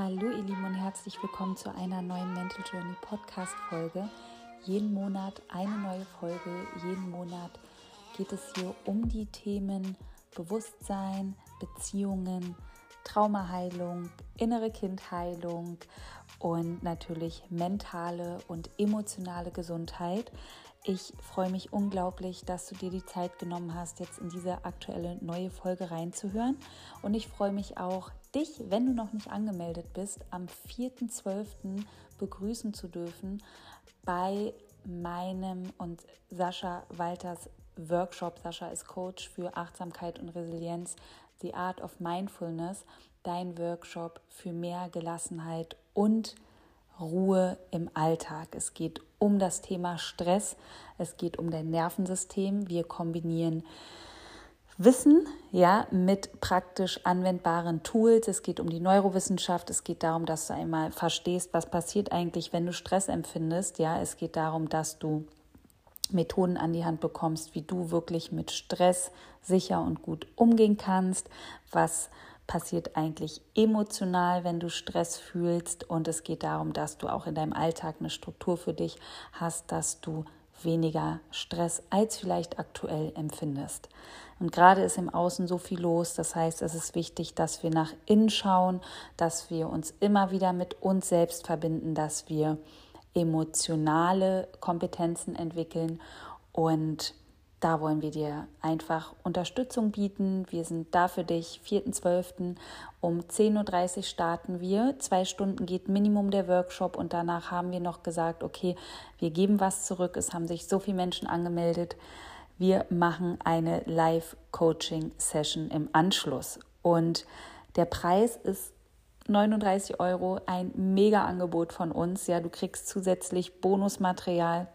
Hallo ihr Lieben und herzlich willkommen zu einer neuen Mental Journey Podcast Folge. Jeden Monat eine neue Folge, jeden Monat geht es hier um die Themen Bewusstsein, Beziehungen, Traumaheilung, innere Kindheilung und natürlich mentale und emotionale Gesundheit. Ich freue mich unglaublich, dass du dir die Zeit genommen hast, jetzt in diese aktuelle neue Folge reinzuhören. Und ich freue mich auch, dich, wenn du noch nicht angemeldet bist, am 4.12. begrüßen zu dürfen bei meinem und Sascha Walters Workshop. Sascha ist Coach für Achtsamkeit und Resilienz, The Art of Mindfulness, dein Workshop für mehr Gelassenheit und Ruhe im Alltag. Es geht um das Thema Stress, es geht um dein Nervensystem. Wir kombinieren Wissen ja mit praktisch anwendbaren Tools. Es geht um die Neurowissenschaft. Es geht darum, dass du einmal verstehst, was passiert eigentlich, wenn du Stress empfindest. Ja, es geht darum, dass du Methoden an die Hand bekommst, wie du wirklich mit Stress sicher und gut umgehen kannst, was passiert eigentlich emotional, wenn du Stress fühlst. Und es geht darum, dass du auch in deinem Alltag eine Struktur für dich hast, dass du weniger Stress als vielleicht aktuell empfindest. Und gerade ist im Außen so viel los. Das heißt, es ist wichtig, dass wir nach innen schauen, dass wir uns immer wieder mit uns selbst verbinden, dass wir emotionale Kompetenzen entwickeln und da wollen wir dir einfach Unterstützung bieten. Wir sind da für dich. 4.12. um 10.30 Uhr starten wir. Zwei Stunden geht Minimum der Workshop und danach haben wir noch gesagt, okay, wir geben was zurück. Es haben sich so viele Menschen angemeldet. Wir machen eine Live-Coaching-Session im Anschluss. Und der Preis ist 39 Euro, ein Mega-Angebot von uns. Ja, du kriegst zusätzlich Bonusmaterial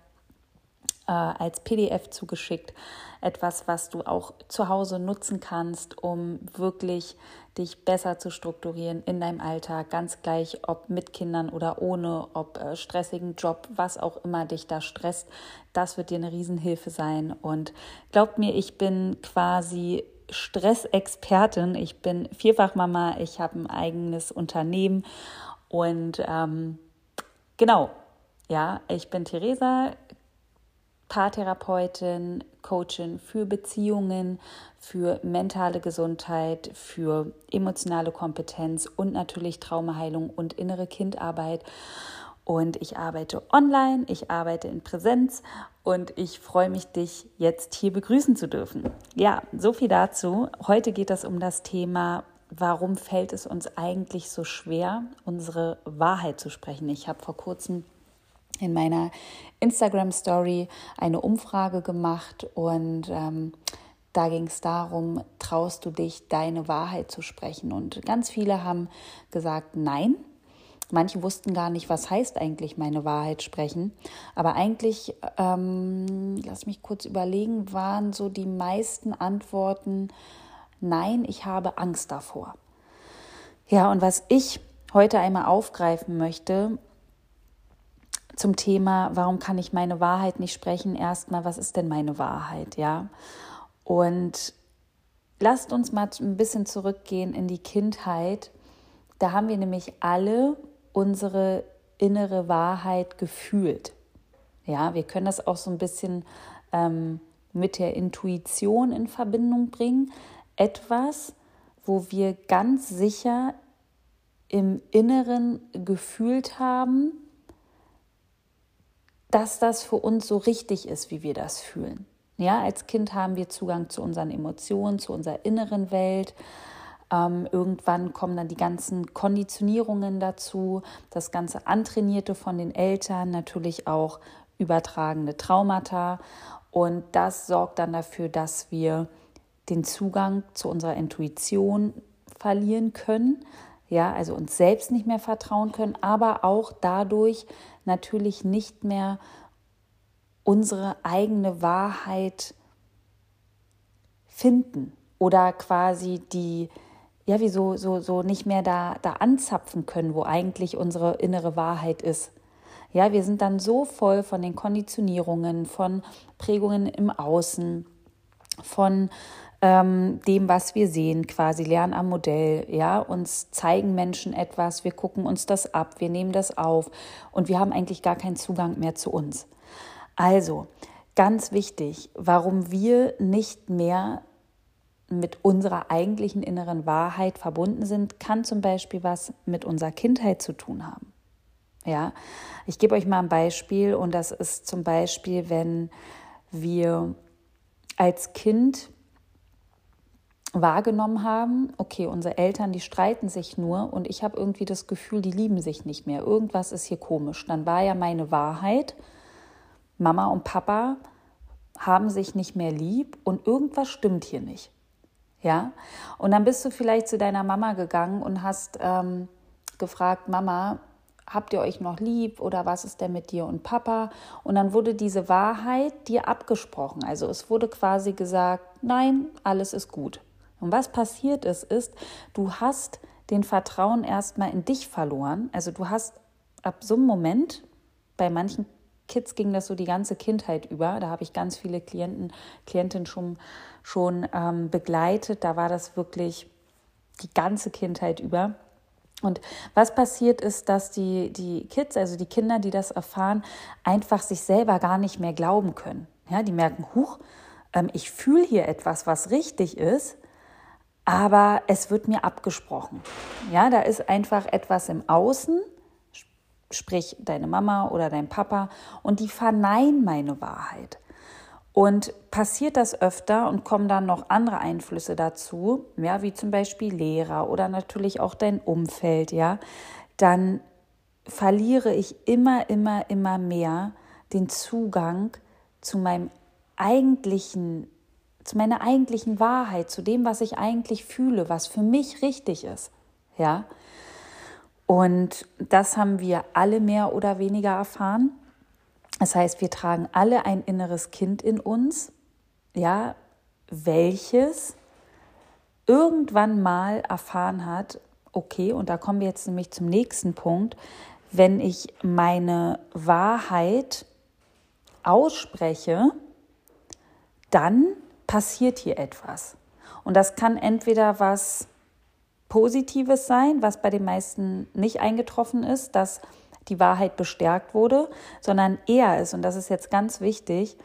äh, als PDF zugeschickt. Etwas, was du auch zu Hause nutzen kannst, um wirklich dich besser zu strukturieren in deinem Alltag, ganz gleich, ob mit Kindern oder ohne, ob äh, stressigen Job, was auch immer dich da stresst. Das wird dir eine Riesenhilfe sein. Und glaubt mir, ich bin quasi Stressexpertin. Ich bin Vierfachmama, ich habe ein eigenes Unternehmen und ähm, genau, ja, ich bin Theresa, Paartherapeutin, Coachin für Beziehungen, für mentale Gesundheit, für emotionale Kompetenz und natürlich Traumaheilung und innere Kindarbeit. Und ich arbeite online, ich arbeite in Präsenz und ich freue mich, dich jetzt hier begrüßen zu dürfen. Ja, so viel dazu. Heute geht es um das Thema, warum fällt es uns eigentlich so schwer, unsere Wahrheit zu sprechen. Ich habe vor kurzem in meiner Instagram Story eine Umfrage gemacht und ähm, da ging es darum, traust du dich, deine Wahrheit zu sprechen? Und ganz viele haben gesagt, nein. Manche wussten gar nicht, was heißt eigentlich meine Wahrheit sprechen. Aber eigentlich, ähm, lass mich kurz überlegen, waren so die meisten Antworten, nein, ich habe Angst davor. Ja, und was ich heute einmal aufgreifen möchte, zum Thema, warum kann ich meine Wahrheit nicht sprechen? Erstmal, was ist denn meine Wahrheit, ja? Und lasst uns mal ein bisschen zurückgehen in die Kindheit. Da haben wir nämlich alle unsere innere Wahrheit gefühlt. Ja, wir können das auch so ein bisschen ähm, mit der Intuition in Verbindung bringen. Etwas, wo wir ganz sicher im Inneren gefühlt haben, dass das für uns so richtig ist, wie wir das fühlen. Ja, als Kind haben wir Zugang zu unseren Emotionen, zu unserer inneren Welt. Ähm, irgendwann kommen dann die ganzen Konditionierungen dazu, das ganze Antrainierte von den Eltern, natürlich auch übertragene Traumata. Und das sorgt dann dafür, dass wir den Zugang zu unserer Intuition verlieren können, ja, also uns selbst nicht mehr vertrauen können, aber auch dadurch natürlich nicht mehr unsere eigene Wahrheit finden oder quasi die, ja, wie so, so, so nicht mehr da, da anzapfen können, wo eigentlich unsere innere Wahrheit ist. Ja, wir sind dann so voll von den Konditionierungen, von Prägungen im Außen, von ähm, dem, was wir sehen, quasi lernen am Modell. Ja, uns zeigen Menschen etwas, wir gucken uns das ab, wir nehmen das auf und wir haben eigentlich gar keinen Zugang mehr zu uns. Also, ganz wichtig, warum wir nicht mehr mit unserer eigentlichen inneren Wahrheit verbunden sind, kann zum Beispiel was mit unserer Kindheit zu tun haben. Ja, ich gebe euch mal ein Beispiel und das ist zum Beispiel, wenn wir als Kind wahrgenommen haben, okay, unsere Eltern, die streiten sich nur und ich habe irgendwie das Gefühl, die lieben sich nicht mehr. Irgendwas ist hier komisch. Dann war ja meine Wahrheit, Mama und Papa haben sich nicht mehr lieb und irgendwas stimmt hier nicht. Ja, und dann bist du vielleicht zu deiner Mama gegangen und hast ähm, gefragt, Mama, habt ihr euch noch lieb oder was ist denn mit dir und Papa? Und dann wurde diese Wahrheit dir abgesprochen. Also es wurde quasi gesagt, nein, alles ist gut. Und was passiert ist, ist, du hast den Vertrauen erstmal in dich verloren. Also du hast ab so einem Moment, bei manchen Kids ging das so die ganze Kindheit über, da habe ich ganz viele Klienten, Klientinnen schon, schon ähm, begleitet, da war das wirklich die ganze Kindheit über. Und was passiert ist, dass die, die Kids, also die Kinder, die das erfahren, einfach sich selber gar nicht mehr glauben können. Ja, die merken, huch, ähm, ich fühle hier etwas, was richtig ist, aber es wird mir abgesprochen. Ja, da ist einfach etwas im Außen, sprich deine Mama oder dein Papa, und die verneinen meine Wahrheit. Und passiert das öfter und kommen dann noch andere Einflüsse dazu, ja, wie zum Beispiel Lehrer oder natürlich auch dein Umfeld, ja, dann verliere ich immer, immer, immer mehr den Zugang zu meinem eigentlichen zu meiner eigentlichen Wahrheit, zu dem, was ich eigentlich fühle, was für mich richtig ist. Ja? Und das haben wir alle mehr oder weniger erfahren. Das heißt, wir tragen alle ein inneres Kind in uns, ja, welches irgendwann mal erfahren hat, okay, und da kommen wir jetzt nämlich zum nächsten Punkt, wenn ich meine Wahrheit ausspreche, dann passiert hier etwas. Und das kann entweder was Positives sein, was bei den meisten nicht eingetroffen ist, dass die Wahrheit bestärkt wurde, sondern eher ist, und das ist jetzt ganz wichtig,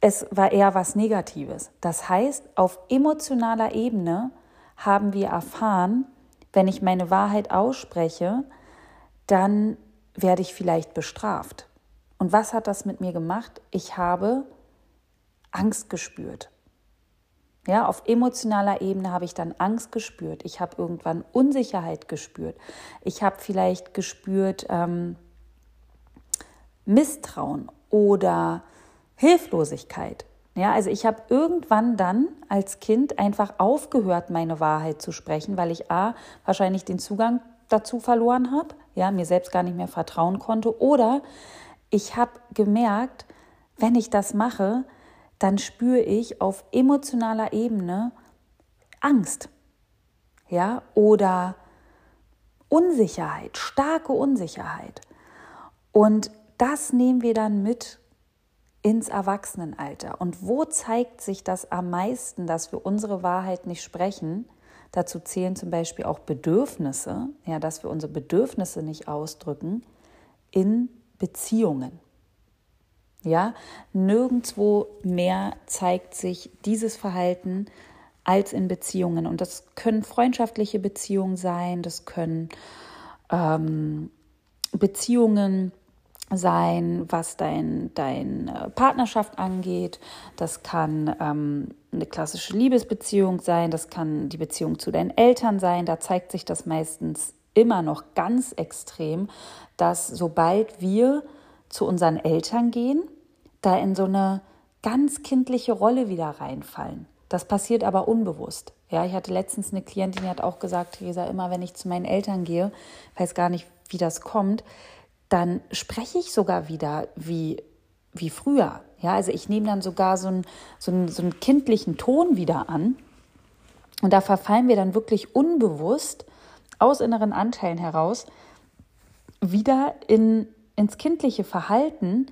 es war eher was Negatives. Das heißt, auf emotionaler Ebene haben wir erfahren, wenn ich meine Wahrheit ausspreche, dann werde ich vielleicht bestraft. Und was hat das mit mir gemacht? Ich habe Angst gespürt. Ja, auf emotionaler Ebene habe ich dann Angst gespürt. Ich habe irgendwann Unsicherheit gespürt. Ich habe vielleicht gespürt ähm, Misstrauen oder Hilflosigkeit. Ja, also ich habe irgendwann dann als Kind einfach aufgehört, meine Wahrheit zu sprechen, weil ich a wahrscheinlich den Zugang dazu verloren habe, ja, mir selbst gar nicht mehr vertrauen konnte, oder ich habe gemerkt, wenn ich das mache, dann spüre ich auf emotionaler Ebene Angst, ja, oder Unsicherheit, starke Unsicherheit. Und das nehmen wir dann mit ins Erwachsenenalter. Und wo zeigt sich das am meisten, dass wir unsere Wahrheit nicht sprechen? Dazu zählen zum Beispiel auch Bedürfnisse, ja, dass wir unsere Bedürfnisse nicht ausdrücken in Beziehungen. Ja, nirgendwo mehr zeigt sich dieses Verhalten als in Beziehungen. Und das können freundschaftliche Beziehungen sein, das können ähm, Beziehungen sein, was dein, deine Partnerschaft angeht. Das kann ähm, eine klassische Liebesbeziehung sein, das kann die Beziehung zu deinen Eltern sein. Da zeigt sich das meistens immer noch ganz extrem, dass sobald wir zu unseren Eltern gehen, da in so eine ganz kindliche Rolle wieder reinfallen. Das passiert aber unbewusst. Ja, ich hatte letztens eine Klientin, die hat auch gesagt, Theresa, immer wenn ich zu meinen Eltern gehe, weiß gar nicht, wie das kommt, dann spreche ich sogar wieder wie, wie früher. Ja, also ich nehme dann sogar so einen, so, einen, so einen kindlichen Ton wieder an. Und da verfallen wir dann wirklich unbewusst aus inneren Anteilen heraus wieder in, ins kindliche Verhalten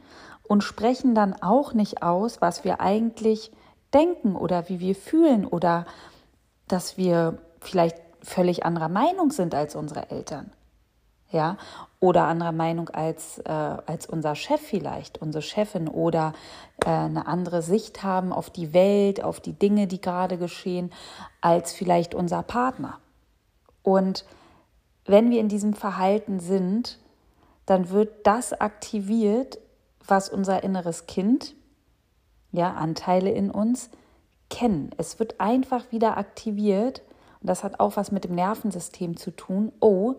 und sprechen dann auch nicht aus, was wir eigentlich denken oder wie wir fühlen oder dass wir vielleicht völlig anderer Meinung sind als unsere Eltern. Ja, oder anderer Meinung als, äh, als unser Chef vielleicht, unsere Chefin oder äh, eine andere Sicht haben auf die Welt, auf die Dinge, die gerade geschehen, als vielleicht unser Partner. Und wenn wir in diesem Verhalten sind, dann wird das aktiviert, was unser inneres Kind, ja, Anteile in uns, kennen. Es wird einfach wieder aktiviert und das hat auch was mit dem Nervensystem zu tun. Oh,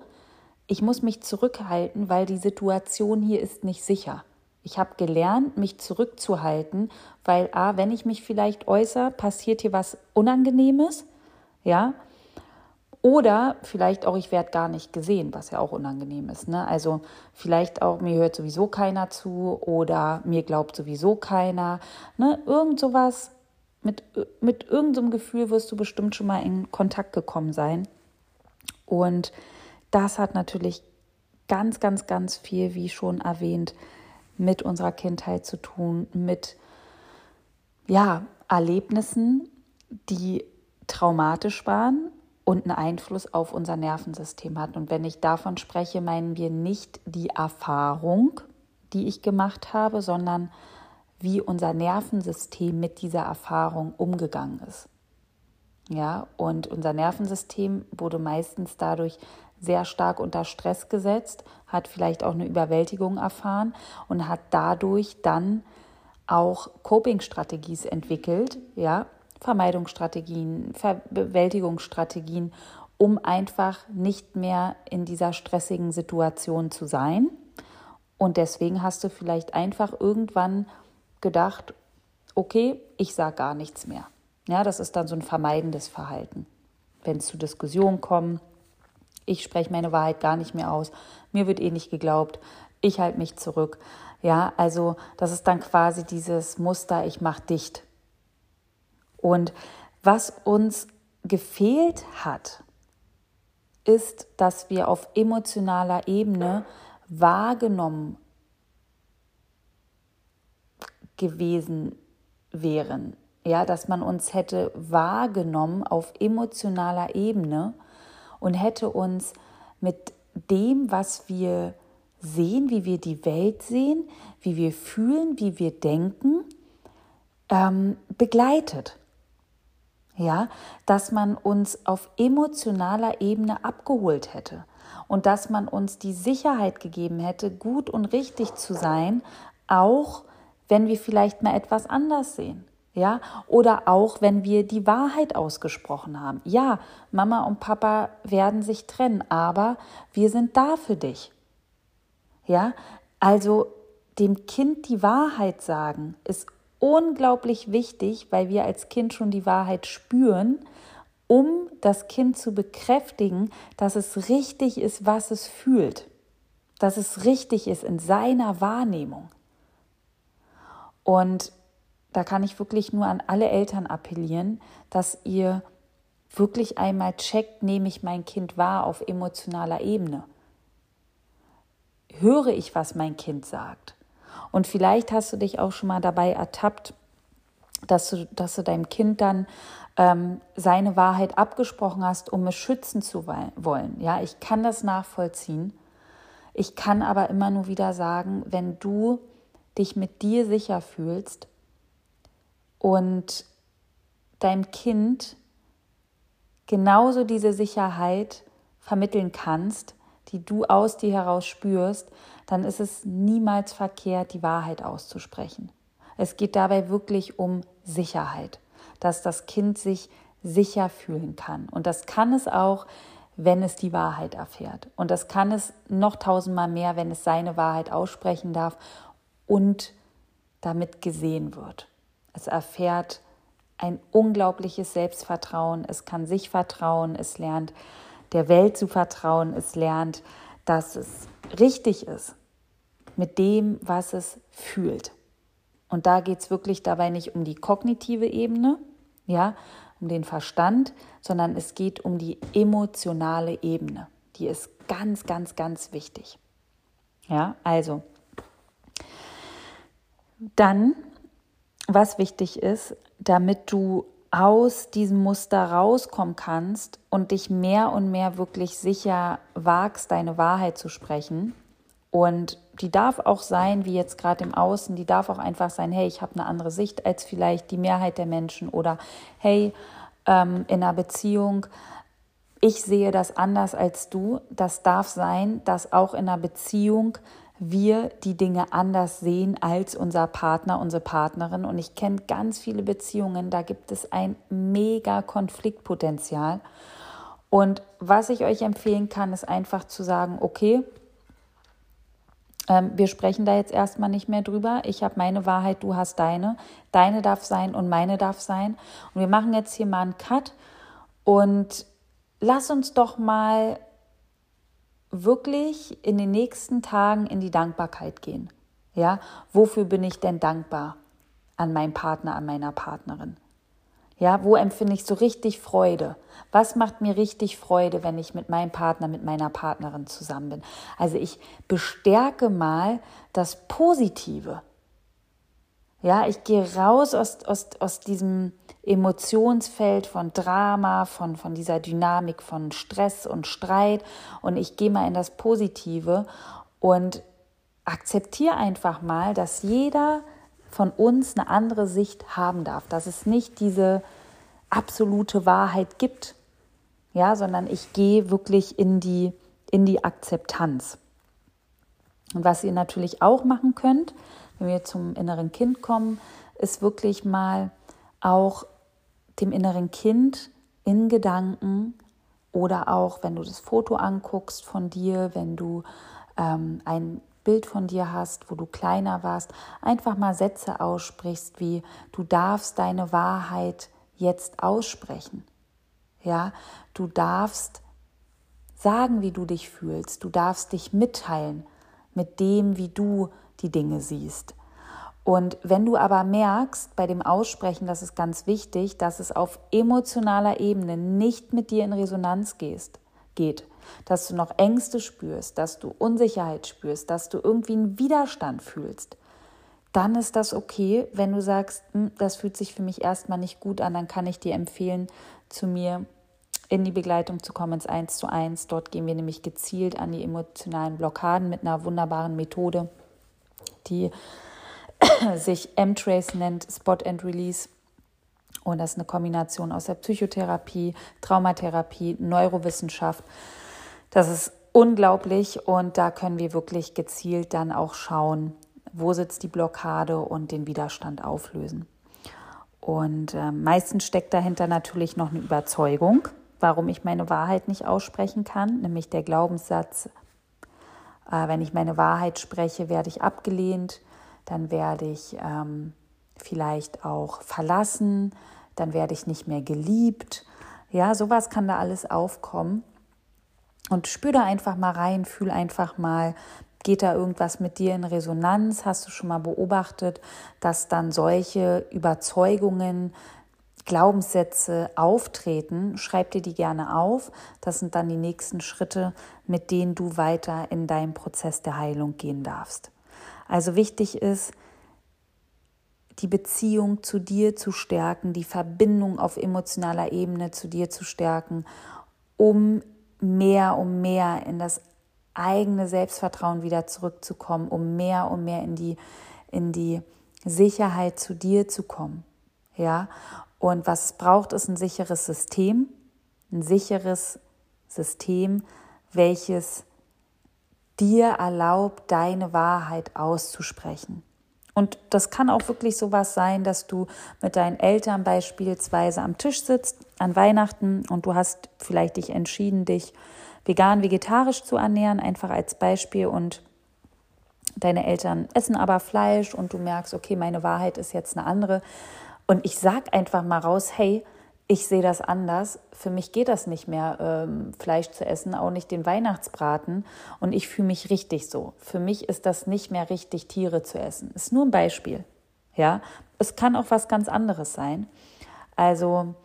ich muss mich zurückhalten, weil die Situation hier ist nicht sicher. Ich habe gelernt, mich zurückzuhalten, weil a, wenn ich mich vielleicht äußere, passiert hier was Unangenehmes, ja, oder vielleicht auch, ich werde gar nicht gesehen, was ja auch unangenehm ist. Ne? Also vielleicht auch, mir hört sowieso keiner zu oder mir glaubt sowieso keiner. Ne? Irgend sowas, mit, mit irgendeinem so Gefühl wirst du bestimmt schon mal in Kontakt gekommen sein. Und das hat natürlich ganz, ganz, ganz viel, wie schon erwähnt, mit unserer Kindheit zu tun, mit ja, Erlebnissen, die traumatisch waren und einen Einfluss auf unser Nervensystem hatten. Und wenn ich davon spreche, meinen wir nicht die Erfahrung, die ich gemacht habe, sondern wie unser Nervensystem mit dieser Erfahrung umgegangen ist. Ja, und unser Nervensystem wurde meistens dadurch sehr stark unter Stress gesetzt, hat vielleicht auch eine Überwältigung erfahren und hat dadurch dann auch Coping-Strategien entwickelt, ja, Vermeidungsstrategien, Bewältigungsstrategien, um einfach nicht mehr in dieser stressigen Situation zu sein. Und deswegen hast du vielleicht einfach irgendwann gedacht, okay, ich sage gar nichts mehr. Ja, das ist dann so ein vermeidendes Verhalten. Wenn es zu Diskussionen kommt, ich spreche meine Wahrheit gar nicht mehr aus, mir wird eh nicht geglaubt, ich halte mich zurück. Ja, also das ist dann quasi dieses Muster, ich mache dicht. Und was uns gefehlt hat, ist, dass wir auf emotionaler Ebene wahrgenommen gewesen wären. Ja, dass man uns hätte wahrgenommen auf emotionaler Ebene und hätte uns mit dem, was wir sehen, wie wir die Welt sehen, wie wir fühlen, wie wir denken, ähm, begleitet ja, dass man uns auf emotionaler Ebene abgeholt hätte und dass man uns die Sicherheit gegeben hätte, gut und richtig zu sein, auch wenn wir vielleicht mal etwas anders sehen. Ja, oder auch wenn wir die Wahrheit ausgesprochen haben. Ja, Mama und Papa werden sich trennen, aber wir sind da für dich. Ja, also dem Kind die Wahrheit sagen ist unglaublich wichtig, weil wir als Kind schon die Wahrheit spüren, um das Kind zu bekräftigen, dass es richtig ist, was es fühlt, dass es richtig ist in seiner Wahrnehmung. Und da kann ich wirklich nur an alle Eltern appellieren, dass ihr wirklich einmal checkt, nehme ich mein Kind wahr auf emotionaler Ebene. Höre ich, was mein Kind sagt? Und vielleicht hast du dich auch schon mal dabei ertappt, dass du, dass du deinem Kind dann ähm, seine Wahrheit abgesprochen hast, um es schützen zu wollen. Ja, ich kann das nachvollziehen. Ich kann aber immer nur wieder sagen, wenn du dich mit dir sicher fühlst und deinem Kind genauso diese Sicherheit vermitteln kannst, die du aus dir heraus spürst, dann ist es niemals verkehrt, die Wahrheit auszusprechen. Es geht dabei wirklich um Sicherheit, dass das Kind sich sicher fühlen kann. Und das kann es auch, wenn es die Wahrheit erfährt. Und das kann es noch tausendmal mehr, wenn es seine Wahrheit aussprechen darf und damit gesehen wird. Es erfährt ein unglaubliches Selbstvertrauen, es kann sich vertrauen, es lernt der Welt zu vertrauen, es lernt, dass es richtig ist mit dem, was es fühlt. Und da geht es wirklich dabei nicht um die kognitive Ebene, ja, um den Verstand, sondern es geht um die emotionale Ebene. Die ist ganz, ganz, ganz wichtig. Ja, also dann, was wichtig ist, damit du aus diesem Muster rauskommen kannst und dich mehr und mehr wirklich sicher wagst, deine Wahrheit zu sprechen. Und die darf auch sein, wie jetzt gerade im Außen, die darf auch einfach sein, hey, ich habe eine andere Sicht als vielleicht die Mehrheit der Menschen oder hey, ähm, in einer Beziehung, ich sehe das anders als du. Das darf sein, dass auch in einer Beziehung wir die Dinge anders sehen als unser Partner, unsere Partnerin. Und ich kenne ganz viele Beziehungen, da gibt es ein mega Konfliktpotenzial. Und was ich euch empfehlen kann, ist einfach zu sagen, okay, ähm, wir sprechen da jetzt erstmal nicht mehr drüber. Ich habe meine Wahrheit, du hast deine. Deine darf sein und meine darf sein. Und wir machen jetzt hier mal einen Cut und lass uns doch mal wirklich in den nächsten Tagen in die Dankbarkeit gehen. Ja, wofür bin ich denn dankbar an meinem Partner, an meiner Partnerin? Ja, wo empfinde ich so richtig Freude? Was macht mir richtig Freude, wenn ich mit meinem Partner, mit meiner Partnerin zusammen bin? Also ich bestärke mal das Positive. Ja, ich gehe raus aus, aus, aus diesem Emotionsfeld von Drama, von, von dieser Dynamik von Stress und Streit und ich gehe mal in das Positive und akzeptiere einfach mal, dass jeder von uns eine andere Sicht haben darf, dass es nicht diese absolute Wahrheit gibt, ja, sondern ich gehe wirklich in die, in die Akzeptanz. Und was ihr natürlich auch machen könnt, wenn wir zum inneren Kind kommen, ist wirklich mal auch dem inneren Kind in Gedanken oder auch wenn du das Foto anguckst von dir, wenn du ähm, ein Bild von dir hast, wo du kleiner warst, einfach mal Sätze aussprichst wie du darfst deine Wahrheit jetzt aussprechen. Ja, du darfst sagen, wie du dich fühlst, du darfst dich mitteilen mit dem, wie du die Dinge siehst. Und wenn du aber merkst bei dem Aussprechen, das ist ganz wichtig, dass es auf emotionaler Ebene nicht mit dir in Resonanz gehst, geht, dass du noch Ängste spürst, dass du Unsicherheit spürst, dass du irgendwie einen Widerstand fühlst, dann ist das okay. Wenn du sagst, hm, das fühlt sich für mich erstmal nicht gut an, dann kann ich dir empfehlen, zu mir in die Begleitung zu kommen, ins Eins zu eins. Dort gehen wir nämlich gezielt an die emotionalen Blockaden mit einer wunderbaren Methode, die sich M-Trace nennt, Spot and Release. Und das ist eine Kombination aus der Psychotherapie, Traumatherapie, Neurowissenschaft. Das ist unglaublich und da können wir wirklich gezielt dann auch schauen, wo sitzt die Blockade und den Widerstand auflösen. Und äh, meistens steckt dahinter natürlich noch eine Überzeugung, warum ich meine Wahrheit nicht aussprechen kann, nämlich der Glaubenssatz, wenn ich meine Wahrheit spreche, werde ich abgelehnt, dann werde ich ähm, vielleicht auch verlassen, dann werde ich nicht mehr geliebt. Ja, sowas kann da alles aufkommen. Und spür da einfach mal rein, fühl einfach mal, geht da irgendwas mit dir in Resonanz? Hast du schon mal beobachtet, dass dann solche Überzeugungen, Glaubenssätze auftreten? Schreib dir die gerne auf. Das sind dann die nächsten Schritte, mit denen du weiter in deinem Prozess der Heilung gehen darfst. Also wichtig ist, die Beziehung zu dir zu stärken, die Verbindung auf emotionaler Ebene zu dir zu stärken, um mehr und mehr in das eigene Selbstvertrauen wieder zurückzukommen, um mehr und mehr in die, in die Sicherheit zu dir zu kommen. Ja, und was es braucht, ist ein sicheres System, ein sicheres System, welches dir erlaubt, deine Wahrheit auszusprechen. Und das kann auch wirklich so was sein, dass du mit deinen Eltern beispielsweise am Tisch sitzt an Weihnachten und du hast vielleicht dich entschieden, dich vegan, vegetarisch zu ernähren, einfach als Beispiel. Und deine Eltern essen aber Fleisch und du merkst, okay, meine Wahrheit ist jetzt eine andere und ich sag einfach mal raus, hey, ich sehe das anders. Für mich geht das nicht mehr, ähm, Fleisch zu essen, auch nicht den Weihnachtsbraten. Und ich fühle mich richtig so. Für mich ist das nicht mehr richtig, Tiere zu essen. Ist nur ein Beispiel. Ja, es kann auch was ganz anderes sein. Also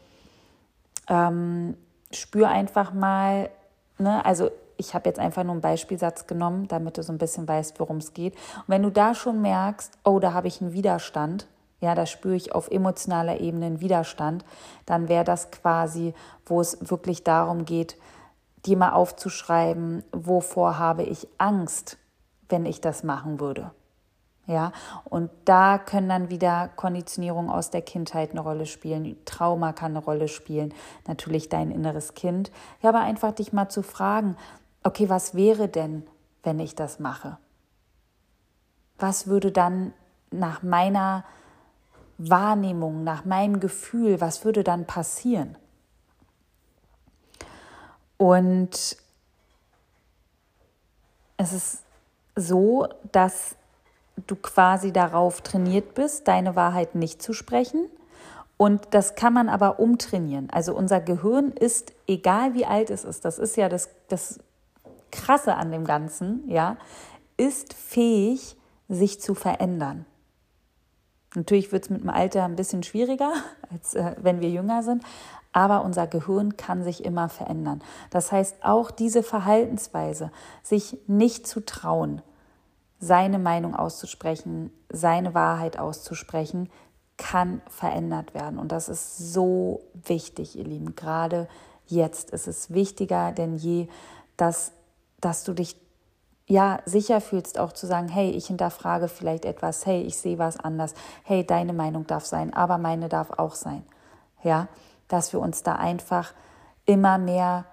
ähm, spür einfach mal, ne, also ich habe jetzt einfach nur einen Beispielsatz genommen, damit du so ein bisschen weißt, worum es geht. Und wenn du da schon merkst, oh, da habe ich einen Widerstand, ja, da spüre ich auf emotionaler Ebene einen Widerstand, dann wäre das quasi, wo es wirklich darum geht, dir mal aufzuschreiben, wovor habe ich Angst, wenn ich das machen würde. Ja, und da können dann wieder Konditionierungen aus der Kindheit eine Rolle spielen, Trauma kann eine Rolle spielen, natürlich dein inneres Kind. Ja, aber einfach dich mal zu fragen, okay, was wäre denn, wenn ich das mache? Was würde dann nach meiner Wahrnehmung, nach meinem Gefühl, was würde dann passieren? Und es ist so, dass du quasi darauf trainiert bist, deine Wahrheit nicht zu sprechen. Und das kann man aber umtrainieren. Also unser Gehirn ist, egal wie alt es ist, das ist ja das, das Krasse an dem Ganzen, ja, ist fähig, sich zu verändern. Natürlich wird es mit dem Alter ein bisschen schwieriger, als äh, wenn wir jünger sind, aber unser Gehirn kann sich immer verändern. Das heißt, auch diese Verhaltensweise, sich nicht zu trauen, seine Meinung auszusprechen, seine Wahrheit auszusprechen, kann verändert werden. Und das ist so wichtig, ihr Lieben. Gerade jetzt ist es wichtiger denn je, dass, dass du dich ja sicher fühlst, auch zu sagen, hey, ich hinterfrage vielleicht etwas, hey, ich sehe was anders, hey, deine Meinung darf sein, aber meine darf auch sein. Ja, dass wir uns da einfach immer mehr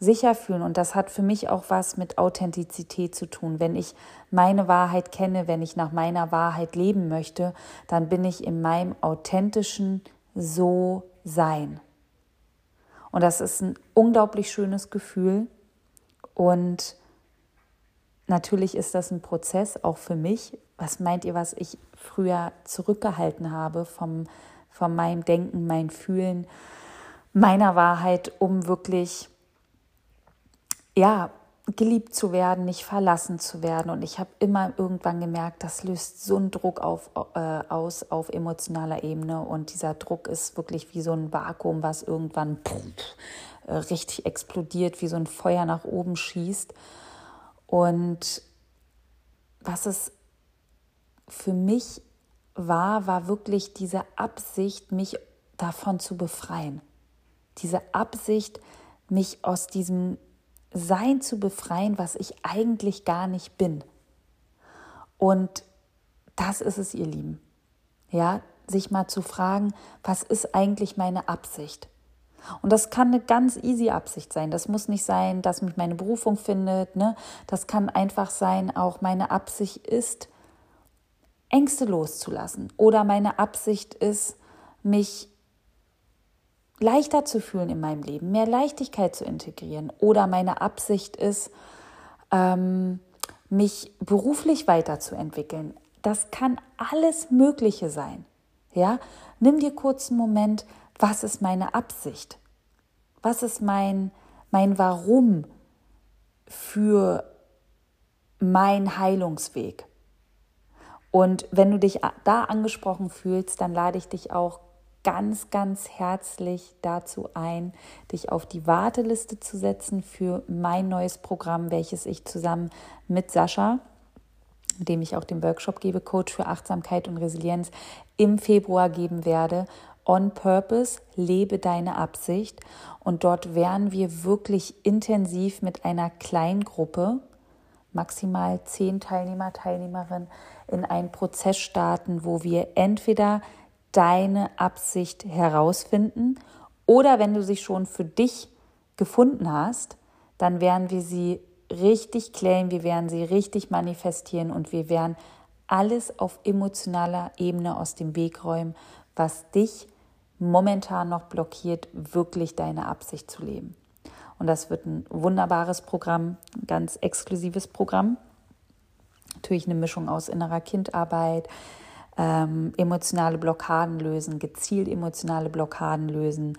sicher fühlen. Und das hat für mich auch was mit Authentizität zu tun. Wenn ich meine Wahrheit kenne, wenn ich nach meiner Wahrheit leben möchte, dann bin ich in meinem authentischen So sein. Und das ist ein unglaublich schönes Gefühl. Und natürlich ist das ein Prozess, auch für mich. Was meint ihr, was ich früher zurückgehalten habe vom, von meinem Denken, mein Fühlen, meiner Wahrheit, um wirklich ja, geliebt zu werden, nicht verlassen zu werden. Und ich habe immer irgendwann gemerkt, das löst so einen Druck auf, äh, aus auf emotionaler Ebene. Und dieser Druck ist wirklich wie so ein Vakuum, was irgendwann pff, äh, richtig explodiert, wie so ein Feuer nach oben schießt. Und was es für mich war, war wirklich diese Absicht, mich davon zu befreien. Diese Absicht, mich aus diesem sein zu befreien, was ich eigentlich gar nicht bin. Und das ist es, ihr Lieben. Ja, sich mal zu fragen, was ist eigentlich meine Absicht? Und das kann eine ganz easy Absicht sein. Das muss nicht sein, dass mich meine Berufung findet. Ne? Das kann einfach sein, auch meine Absicht ist, Ängste loszulassen. Oder meine Absicht ist, mich leichter zu fühlen in meinem Leben, mehr Leichtigkeit zu integrieren. Oder meine Absicht ist, ähm, mich beruflich weiterzuentwickeln. Das kann alles Mögliche sein. Ja, nimm dir kurz einen Moment, was ist meine Absicht? Was ist mein, mein Warum für mein Heilungsweg? Und wenn du dich da angesprochen fühlst, dann lade ich dich auch ganz, ganz herzlich dazu ein, dich auf die Warteliste zu setzen für mein neues Programm, welches ich zusammen mit Sascha, mit dem ich auch den Workshop gebe, Coach für Achtsamkeit und Resilienz, im Februar geben werde. On Purpose, lebe deine Absicht. Und dort werden wir wirklich intensiv mit einer Kleingruppe, maximal zehn Teilnehmer, Teilnehmerinnen, in einen Prozess starten, wo wir entweder deine Absicht herausfinden. Oder wenn du sie schon für dich gefunden hast, dann werden wir sie richtig klären, wir werden sie richtig manifestieren und wir werden alles auf emotionaler Ebene aus dem Weg räumen, was dich momentan noch blockiert, wirklich deine Absicht zu leben. Und das wird ein wunderbares Programm, ein ganz exklusives Programm. Natürlich eine Mischung aus innerer Kindarbeit, ähm, emotionale Blockaden lösen, gezielt emotionale Blockaden lösen,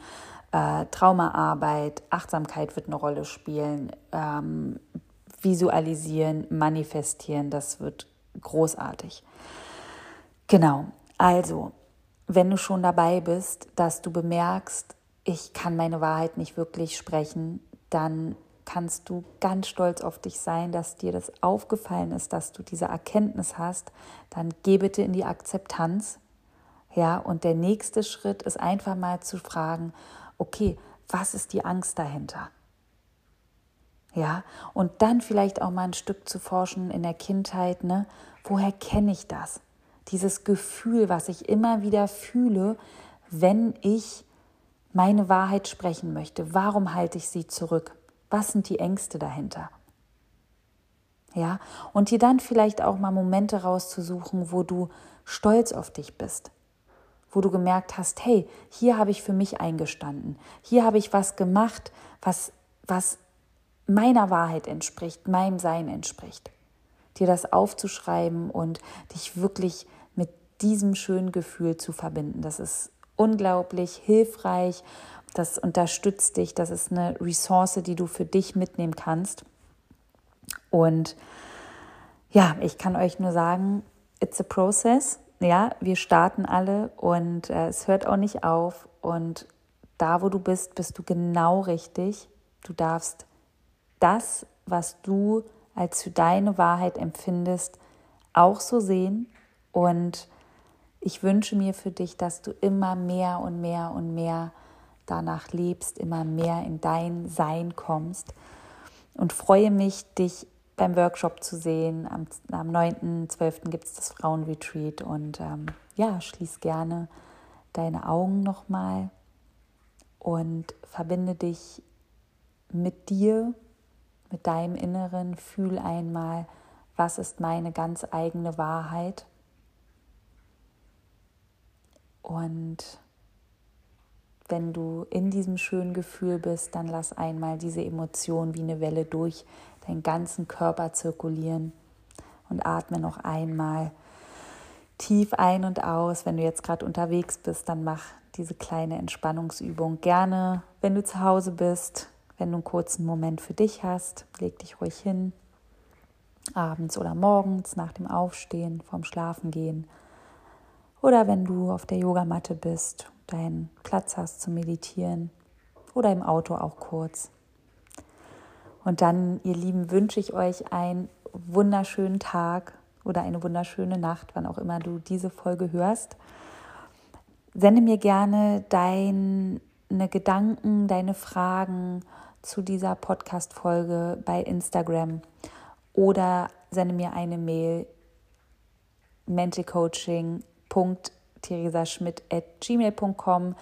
äh, Traumaarbeit, Achtsamkeit wird eine Rolle spielen, ähm, visualisieren, manifestieren, das wird großartig. Genau, also, wenn du schon dabei bist, dass du bemerkst, ich kann meine Wahrheit nicht wirklich sprechen, dann kannst du ganz stolz auf dich sein, dass dir das aufgefallen ist, dass du diese Erkenntnis hast, dann geh bitte in die Akzeptanz Ja, und der nächste Schritt ist einfach mal zu fragen, okay, was ist die Angst dahinter? Ja, und dann vielleicht auch mal ein Stück zu forschen in der Kindheit, ne? Woher kenne ich das? Dieses Gefühl, was ich immer wieder fühle, wenn ich meine Wahrheit sprechen möchte. Warum halte ich sie zurück? Was sind die Ängste dahinter? Ja, und dir dann vielleicht auch mal Momente rauszusuchen, wo du stolz auf dich bist, wo du gemerkt hast, hey, hier habe ich für mich eingestanden, hier habe ich was gemacht, was, was meiner Wahrheit entspricht, meinem Sein entspricht. Dir das aufzuschreiben und dich wirklich diesem schönen Gefühl zu verbinden, das ist unglaublich hilfreich, das unterstützt dich, das ist eine Ressource, die du für dich mitnehmen kannst. Und ja, ich kann euch nur sagen, it's a process. Ja, wir starten alle und äh, es hört auch nicht auf. Und da, wo du bist, bist du genau richtig. Du darfst das, was du als für deine Wahrheit empfindest, auch so sehen. Und ich wünsche mir für dich, dass du immer mehr und mehr und mehr danach lebst, immer mehr in dein Sein kommst. Und freue mich, dich beim Workshop zu sehen. Am, am 9.12. gibt es das Frauenretreat und ähm, ja, schließ gerne deine Augen nochmal und verbinde dich mit dir, mit deinem Inneren. Fühl einmal, was ist meine ganz eigene Wahrheit. Und wenn du in diesem schönen Gefühl bist, dann lass einmal diese Emotion wie eine Welle durch deinen ganzen Körper zirkulieren und atme noch einmal tief ein und aus. Wenn du jetzt gerade unterwegs bist, dann mach diese kleine Entspannungsübung gerne. Wenn du zu Hause bist, wenn du einen kurzen Moment für dich hast, leg dich ruhig hin. Abends oder morgens nach dem Aufstehen, vorm Schlafengehen. Oder wenn du auf der Yogamatte bist, deinen Platz hast zu meditieren. Oder im Auto auch kurz. Und dann, ihr Lieben, wünsche ich euch einen wunderschönen Tag oder eine wunderschöne Nacht, wann auch immer du diese Folge hörst. Sende mir gerne deine Gedanken, deine Fragen zu dieser Podcast-Folge bei Instagram oder sende mir eine Mail mentalcoaching.theresaschmidt.gmail.com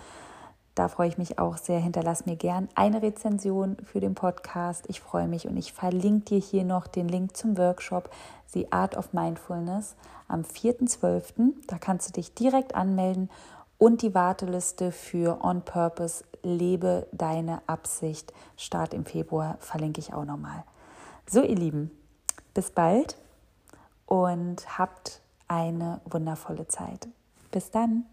da freue ich mich auch sehr. Hinterlass mir gern eine Rezension für den Podcast. Ich freue mich und ich verlinke dir hier noch den Link zum Workshop The Art of Mindfulness am 4.12. Da kannst du dich direkt anmelden und die Warteliste für On Purpose Lebe deine Absicht Start im Februar verlinke ich auch nochmal. So, ihr Lieben, bis bald und habt eine wundervolle Zeit. Bis dann.